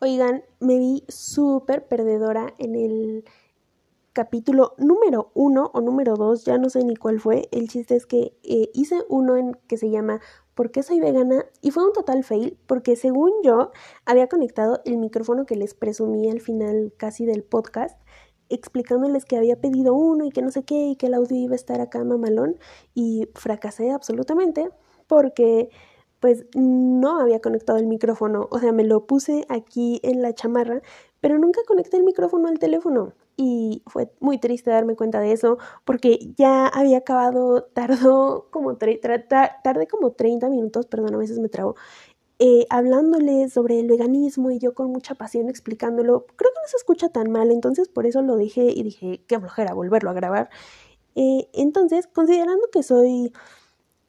Oigan, me vi súper perdedora en el capítulo número uno o número dos, ya no sé ni cuál fue. El chiste es que eh, hice uno en que se llama ¿Por qué soy vegana? Y fue un total fail porque según yo había conectado el micrófono que les presumí al final casi del podcast explicándoles que había pedido uno y que no sé qué y que el audio iba a estar acá mamalón y fracasé absolutamente porque pues no había conectado el micrófono, o sea, me lo puse aquí en la chamarra, pero nunca conecté el micrófono al teléfono y fue muy triste darme cuenta de eso porque ya había acabado, tardó como, tardé como 30 minutos, perdón, a veces me trago, eh, hablándole sobre el veganismo y yo con mucha pasión explicándolo. Creo que no se escucha tan mal, entonces por eso lo dejé y dije, qué flojera volverlo a grabar. Eh, entonces, considerando que soy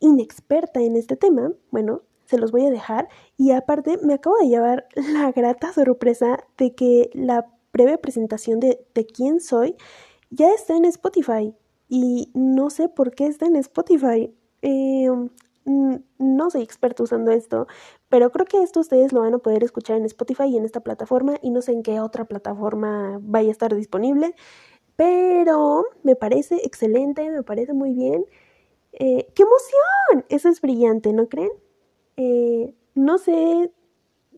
inexperta en este tema, bueno, se los voy a dejar. Y aparte, me acabo de llevar la grata sorpresa de que la breve presentación de, de quién soy ya está en Spotify. Y no sé por qué está en Spotify. Eh, no soy experto usando esto, pero creo que esto ustedes lo van a poder escuchar en Spotify y en esta plataforma y no sé en qué otra plataforma vaya a estar disponible, pero me parece excelente, me parece muy bien. Eh, ¡Qué emoción! Eso es brillante, ¿no creen? Eh, no sé,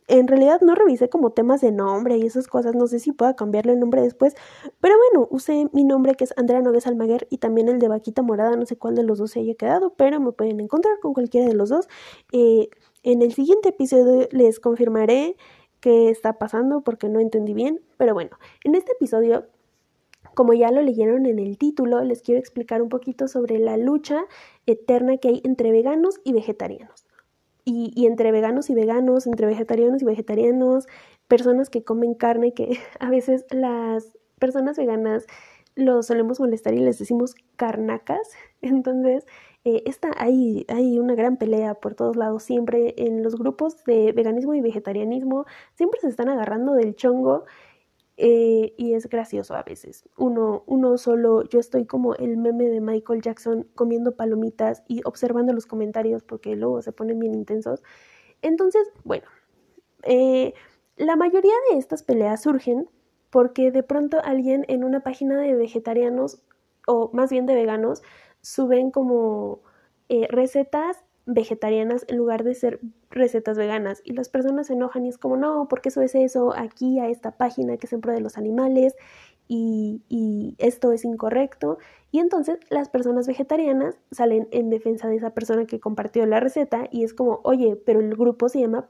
en realidad no revisé como temas de nombre y esas cosas, no sé si pueda cambiarle el nombre después, pero bueno, usé mi nombre que es Andrea Nogues Almaguer y también el de Vaquita Morada, no sé cuál de los dos se haya quedado, pero me pueden encontrar con cualquiera de los dos. Eh, en el siguiente episodio les confirmaré qué está pasando porque no entendí bien, pero bueno, en este episodio como ya lo leyeron en el título, les quiero explicar un poquito sobre la lucha eterna que hay entre veganos y vegetarianos. Y, entre veganos y veganos, entre vegetarianos y vegetarianos, personas que comen carne, que a veces las personas veganas los solemos molestar y les decimos carnacas. Entonces, eh, hay, hay una gran pelea por todos lados. Siempre en los grupos de veganismo y vegetarianismo, siempre se están agarrando del chongo eh, y es gracioso a veces. Uno, uno solo, yo estoy como el meme de Michael Jackson comiendo palomitas y observando los comentarios porque luego se ponen bien intensos. Entonces, bueno, eh, la mayoría de estas peleas surgen porque de pronto alguien en una página de vegetarianos o más bien de veganos suben como eh, recetas vegetarianas en lugar de ser recetas veganas. Y las personas se enojan y es como, no, porque eso es eso aquí a esta página que es en pro de los animales y, y esto es incorrecto. Y entonces las personas vegetarianas salen en defensa de esa persona que compartió la receta y es como, oye, pero el grupo se llama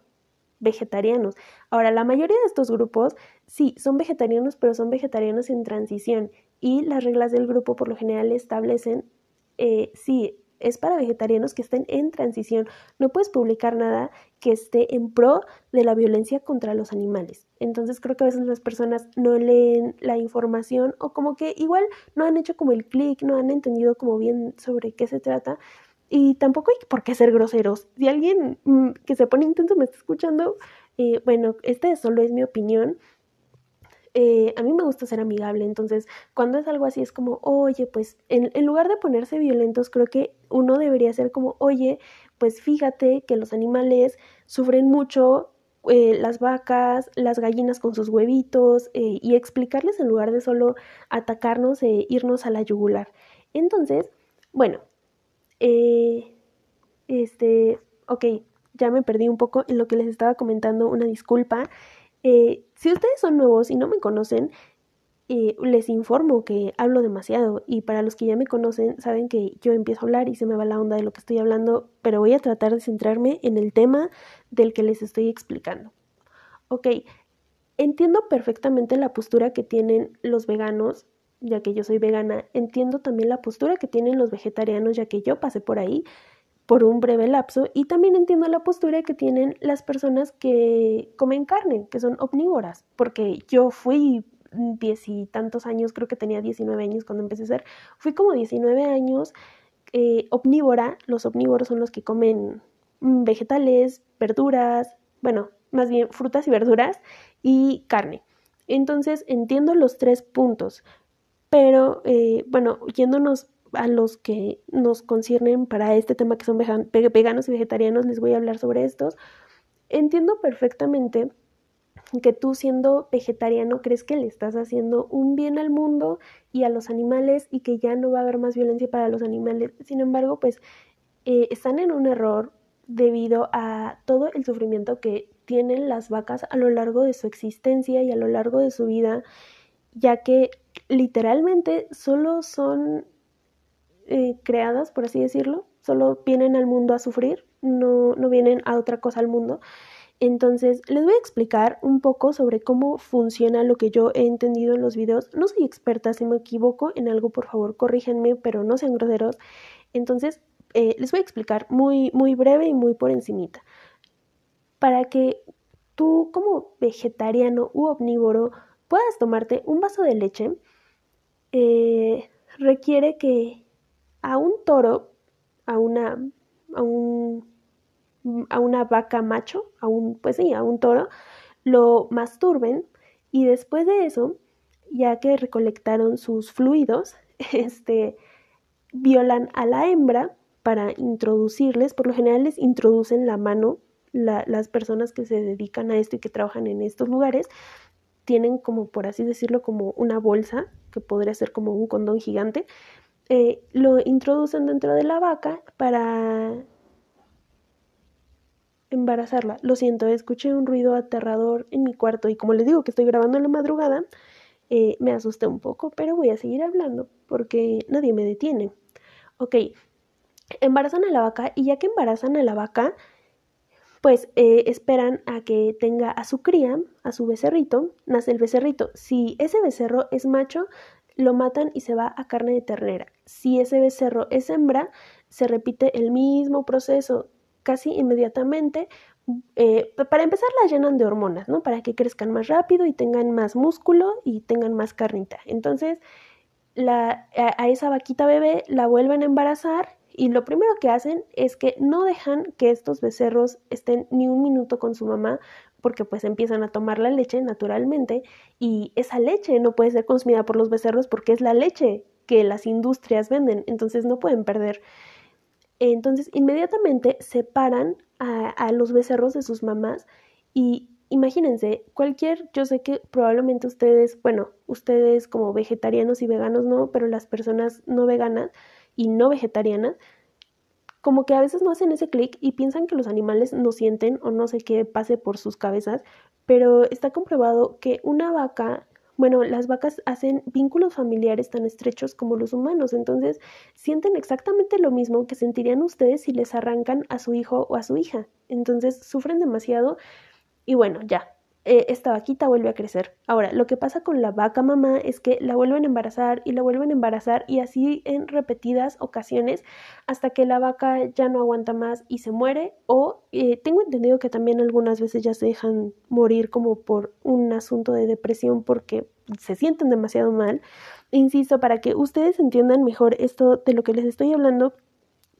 vegetarianos. Ahora, la mayoría de estos grupos sí son vegetarianos, pero son vegetarianos en transición y las reglas del grupo por lo general establecen, eh, sí, es para vegetarianos que estén en transición. No puedes publicar nada que esté en pro de la violencia contra los animales. Entonces creo que a veces las personas no leen la información o como que igual no han hecho como el clic, no han entendido como bien sobre qué se trata. Y tampoco hay por qué ser groseros. Si alguien mm, que se pone intenso me está escuchando, eh, bueno, esta solo es mi opinión eh, a mí me gusta ser amigable, entonces cuando es algo así es como, oye, pues en, lugar de ponerse violentos, creo que uno debería ser como, oye, pues fíjate que los animales sufren mucho, eh, las vacas, las gallinas con sus huevitos, eh, y explicarles en lugar de solo atacarnos e irnos a la yugular. Entonces, bueno, este, ok, ya me perdí un poco en lo que les estaba comentando, una disculpa. Eh, si ustedes son nuevos y no me conocen, eh, les informo que hablo demasiado y para los que ya me conocen saben que yo empiezo a hablar y se me va la onda de lo que estoy hablando, pero voy a tratar de centrarme en el tema del que les estoy explicando. Ok, entiendo perfectamente la postura que tienen los veganos, ya que yo soy vegana, entiendo también la postura que tienen los vegetarianos, ya que yo pasé por ahí, por un breve lapso y también entiendo la postura que tienen las personas que comen carne, que son omnívoras, porque yo fui diez y tantos años, creo que tenía 19 años cuando empecé a ser, fui como 19 años eh, omnívora, los omnívoros son los que comen mm, vegetales, verduras, bueno, más bien frutas y verduras y carne. Entonces entiendo los tres puntos, pero eh, bueno, yéndonos a los que nos conciernen para este tema que son veganos y vegetarianos, les voy a hablar sobre estos. Entiendo perfectamente que tú siendo vegetariano crees que le estás haciendo un bien al mundo y a los animales y que ya no va a haber más violencia para los animales. Sin embargo, pues eh, están en un error debido a todo el sufrimiento que tienen las vacas a lo largo de su existencia y a lo largo de su vida, ya que literalmente solo son eh, creadas, por así decirlo, solo vienen al mundo a sufrir, no, no vienen a otra cosa al mundo. Entonces, les voy a explicar un poco sobre cómo funciona lo que yo he entendido en los videos. No soy experta, si me equivoco en algo, por favor, corríjanme, pero no sean groseros. Entonces, eh, les voy a explicar muy, muy breve y muy por encimita. Para que tú, como vegetariano u omnívoro, puedas tomarte un vaso de leche, eh, requiere que a un toro, a una, a un a una vaca macho, a un, pues sí, a un toro, lo masturben y después de eso, ya que recolectaron sus fluidos, este, violan a la hembra para introducirles, por lo general les introducen la mano, las personas que se dedican a esto y que trabajan en estos lugares, tienen como, por así decirlo, como una bolsa, que podría ser como un condón gigante, eh, lo introducen dentro de la vaca para embarazarla. Lo siento, escuché un ruido aterrador en mi cuarto y como les digo que estoy grabando en la madrugada, eh, me asusté un poco, pero voy a seguir hablando porque nadie me detiene. Ok, embarazan a la vaca y ya que embarazan a la vaca, pues eh, esperan a que tenga a su cría, a su becerrito, nace el becerrito. Si ese becerro es macho, lo matan y se va a carne de ternera. Si ese becerro es hembra, se repite el mismo proceso casi inmediatamente. Eh, para empezar, las llenan de hormonas, ¿no? Para que crezcan más rápido y tengan más músculo y tengan más carnita. Entonces, la, a, esa vaquita bebé la vuelven a embarazar y lo primero que hacen es que no dejan que estos becerros estén ni un minuto con su mamá porque pues empiezan a tomar la leche naturalmente y esa leche no puede ser consumida por los becerros porque es la leche que las industrias venden, entonces no pueden perder. Entonces, inmediatamente separan a, a los becerros de sus mamás y imagínense, cualquier, yo sé que probablemente ustedes, bueno, ustedes como vegetarianos y veganos no, pero las personas no veganas y no vegetarianas, como que a veces no hacen ese clic y piensan que los animales no sienten o no sé qué pase por sus cabezas, pero está comprobado que una vaca bueno, las vacas hacen vínculos familiares tan estrechos como los humanos, entonces sienten exactamente lo mismo que sentirían ustedes si les arrancan a su hijo o a su hija. Entonces sufren demasiado y bueno, ya, eh, esta vaquita vuelve a crecer. Ahora, lo que pasa con la vaca mamá es que la vuelven a embarazar y la vuelven a embarazar y así en repetidas ocasiones hasta que la vaca ya no aguanta más y se muere o eh, tengo entendido que también algunas veces ya se dejan morir como por un asunto de depresión porque se sienten demasiado mal. Insisto, para que ustedes entiendan mejor esto de lo que les estoy hablando,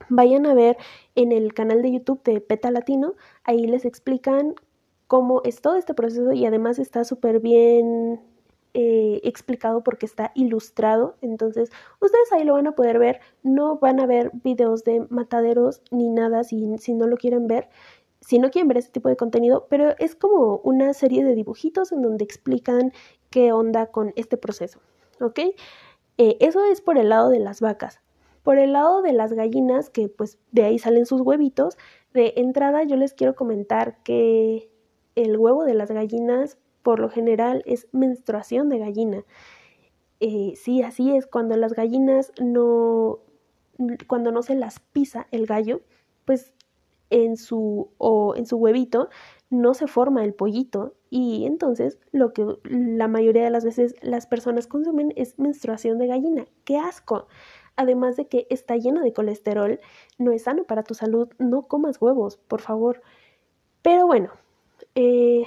vayan a ver en el canal de YouTube de Peta Latino, ahí les explican cómo es todo este proceso y además está súper bien eh, explicado porque está ilustrado. Entonces, ustedes ahí lo van a poder ver. No van a ver videos de mataderos ni nada si, no lo quieren ver. Si no quieren ver ese tipo de contenido, pero es como una serie de dibujitos en donde explican qué onda con este proceso. ¿Ok? Eh, eso es por el lado de las vacas. Por el lado de las gallinas, que pues de ahí salen sus huevitos, de entrada yo les quiero comentar que el huevo de las gallinas por lo general es menstruación de gallina. Eh, sí, así es, cuando las gallinas no, cuando no se las pisa el gallo, pues en su, o en su huevito no se forma el pollito y entonces lo que la mayoría de las veces las personas consumen es menstruación de gallina. ¡Qué asco! Además de que está lleno de colesterol, no es sano para tu salud, no comas huevos, por favor. Pero bueno, eh,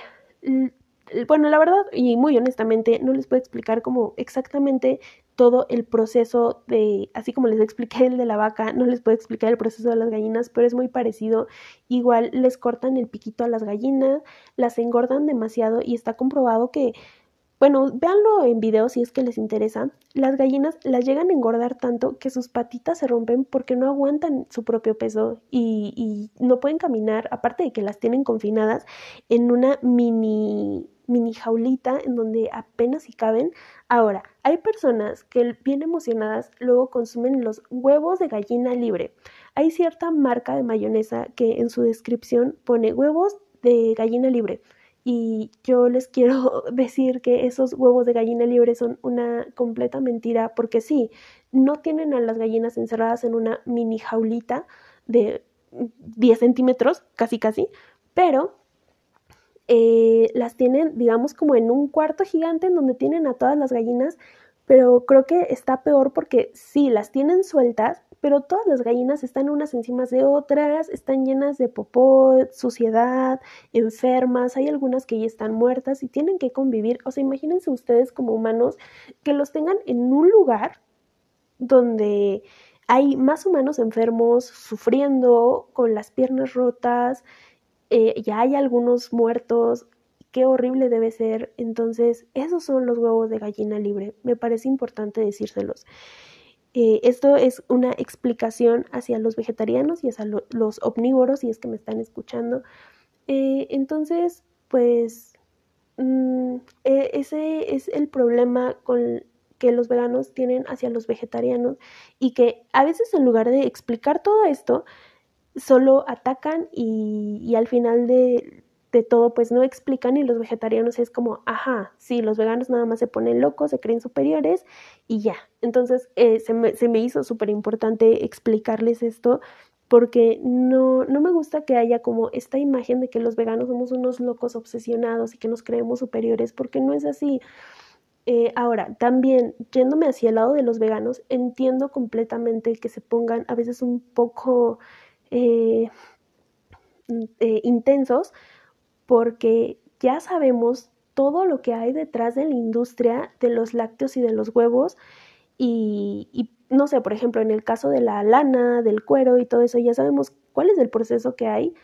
bueno, la verdad y muy honestamente no les puedo explicar como exactamente todo el proceso de, así como les expliqué el de la vaca, no les puedo explicar el proceso de las gallinas, pero es muy parecido. Igual les cortan el piquito a las gallinas, las engordan demasiado y está comprobado que bueno, véanlo en video si es que les interesa. Las gallinas las llegan a engordar tanto que sus patitas se rompen porque no aguantan su propio peso y, y no pueden caminar, aparte de que las tienen confinadas en una mini, mini mini jaulita en donde apenas si caben. Ahora, hay personas que bien emocionadas luego consumen los huevos de gallina libre. Hay cierta marca de mayonesa que en su descripción pone huevos de gallina libre. Y yo les quiero decir que esos huevos de gallina libre son una completa mentira porque sí, no tienen a las gallinas encerradas en una mini jaulita de 10 centímetros, casi casi, pero eh, las tienen, digamos, como en un cuarto gigante en donde tienen a todas las gallinas, pero creo que está peor porque sí, las tienen sueltas, pero todas las gallinas están unas encima de otras, están llenas de popó, suciedad, enfermas, hay algunas que ya están muertas y tienen que convivir. O sea, imagínense ustedes como humanos que los tengan en un lugar donde hay más humanos enfermos, sufriendo, con las piernas rotas, eh, ya hay algunos muertos, qué horrible debe ser. Entonces, esos son los huevos de gallina libre. Me parece importante decírselos. Eh, esto es una explicación hacia los vegetarianos y hacia los omnívoros, si es que me están escuchando. Eh, entonces, pues, mm, ese es el problema con que los veganos tienen hacia los vegetarianos y que a veces en lugar de explicar todo esto, solo atacan y, al final de, todo pues no explican y los vegetarianos es como, ajá, sí, los veganos nada más se ponen locos, se creen superiores y ya. Entonces eh, se, me, se me hizo súper importante explicarles esto porque no, no me gusta que haya como esta imagen de que los veganos somos unos locos obsesionados y que nos creemos superiores, porque no es así. Eh, ahora, también yéndome hacia el lado de los veganos, entiendo completamente que se pongan a veces un poco eh, eh, intensos porque ya sabemos todo lo que hay detrás de la industria de los lácteos y de los huevos y, no sé, por ejemplo, en el caso de la lana, del cuero y todo eso, ya sabemos cuál es el proceso que hay,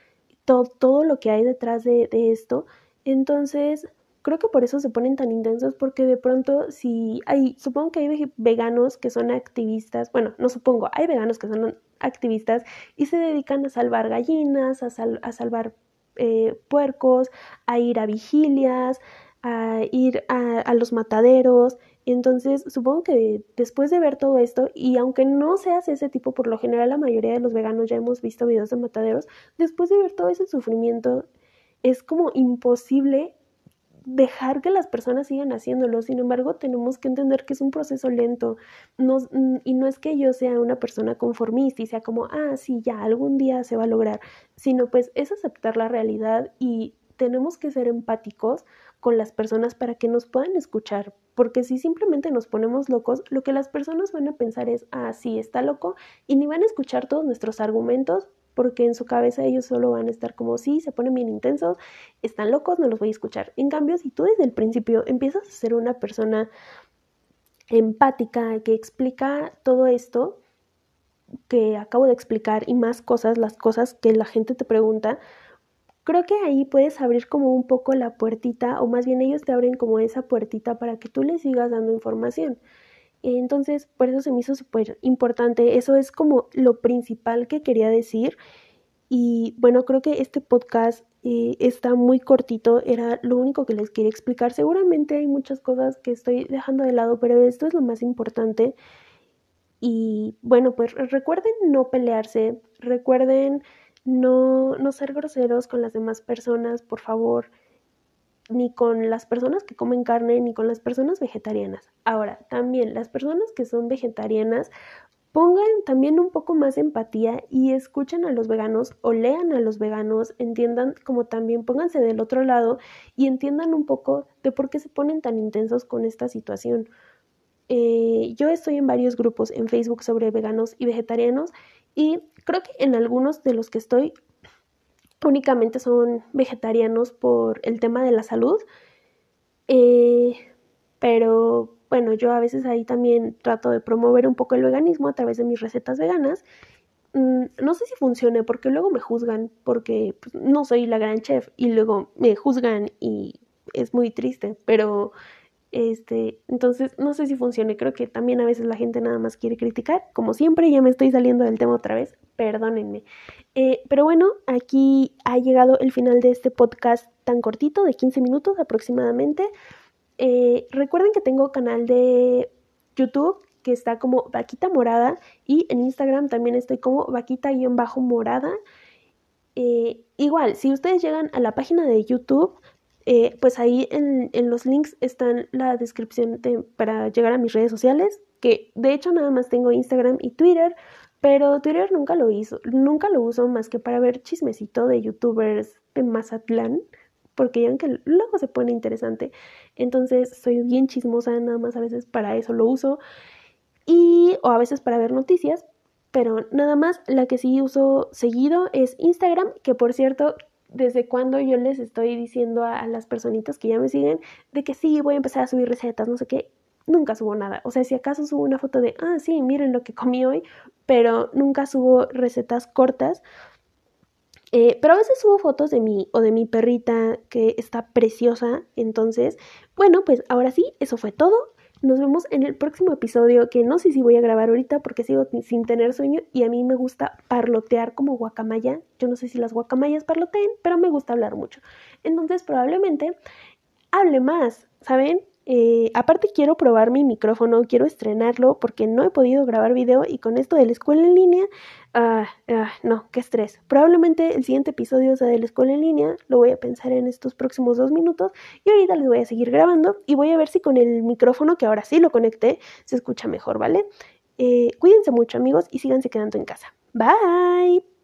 todo, todo lo que hay detrás de, de esto. Entonces, Creo que por eso se ponen tan intensos, porque de pronto si hay, supongo que hay veganos que son activistas, bueno, no supongo, hay veganos que son activistas y se dedican a salvar gallinas, a, a salvar eh, puercos, a ir a vigilias, a ir a, a, los mataderos. Entonces, supongo que después de ver todo esto, y aunque no seas ese tipo, por lo general la mayoría de los veganos ya hemos visto videos de mataderos, después de ver todo ese sufrimiento, es como imposible dejar que las personas sigan haciéndolo. Sin embargo, tenemos que entender que es un proceso lento. Y no es que yo sea una persona conformista y sea como, ah, sí, ya, algún día se va a lograr, sino pues es aceptar la realidad y tenemos que ser empáticos con las personas para que nos puedan escuchar, porque si simplemente nos ponemos locos, lo que las personas van a pensar es, ah, sí, está loco, y ni van a escuchar todos nuestros argumentos porque en su cabeza ellos solo van a estar como, sí, se ponen bien intensos, están locos, no los voy a escuchar. En cambio, si tú desde el principio empiezas a ser una persona empática que explica todo esto que acabo de explicar y más cosas, las cosas que la gente te pregunta, creo que ahí puedes abrir como un poco la puertita, o más bien ellos te abren como esa puertita para que tú les sigas dando información. Entonces, por eso se me hizo súper importante. Eso es como lo principal que quería decir. Y bueno, creo que este podcast eh, está muy cortito, era lo único que les quería explicar. Seguramente hay muchas cosas que estoy dejando de lado, pero esto es lo más importante. Y bueno, pues recuerden no pelearse, recuerden no, no ser groseros con las demás personas, por favor ni con las personas que comen carne, ni con las personas vegetarianas. Ahora, también las personas que son vegetarianas, pongan también un poco más de empatía y escuchen a los veganos o lean a los veganos, entiendan como también pónganse del otro lado y entiendan un poco de por qué se ponen tan intensos con esta situación. Eh, yo estoy en varios grupos en Facebook sobre veganos y vegetarianos y creo que en algunos de los que estoy únicamente son vegetarianos por el tema de la salud. Eh, pero bueno, yo a veces ahí también trato de promover un poco el veganismo a través de mis recetas veganas. Mm, no sé si funcione porque luego me juzgan porque pues, no soy la gran chef y luego me juzgan y es muy triste, pero este, entonces no sé si funcione, creo que también a veces la gente nada más quiere criticar, como siempre ya me estoy saliendo del tema otra vez, perdónenme. Eh, pero bueno, aquí ha llegado el final de este podcast tan cortito, de 15 minutos aproximadamente. Eh, recuerden que tengo canal de YouTube que está como Vaquita Morada y en Instagram también estoy como Vaquita-morada. Eh, igual, si ustedes llegan a la página de YouTube, pues ahí en, en, los links están la descripción para llegar a mis redes sociales, que de hecho nada más tengo Instagram y Twitter, pero Twitter nunca lo hizo, nunca lo uso más que para ver chismecito de youtubers de Mazatlán, porque ya que luego se pone interesante. Entonces soy bien chismosa, nada más a veces para eso lo uso. Y, o a veces para ver noticias, pero nada más la que sí uso seguido es Instagram, que por cierto, desde cuando yo les estoy diciendo a, a las personitas que ya me siguen de que sí, voy a empezar a subir recetas, no sé qué, nunca subo nada. O sea, si acaso subo una foto de, ah, sí, miren lo que comí hoy, pero nunca subo recetas cortas. Eh, pero a veces subo fotos de mí o de mi perrita que está preciosa. Entonces, bueno, pues ahora sí, eso fue todo. Nos vemos en el próximo episodio que no sé si voy a grabar ahorita porque sigo sin tener sueño y a mí me gusta parlotear como guacamaya. Yo no sé si las guacamayas parloteen, pero me gusta hablar mucho. Entonces probablemente hable más, ¿saben? Eh, aparte quiero probar mi micrófono, quiero estrenarlo porque no he podido grabar video y con esto de la escuela en línea, ah, ah, no, qué estrés. Probablemente el siguiente episodio sea de la escuela en línea, lo voy a pensar en estos próximos dos minutos y ahorita les voy a seguir grabando y voy a ver si con el micrófono que ahora sí lo conecté se escucha mejor, ¿vale? Eh, cuídense mucho amigos y síganse quedando en casa. Bye.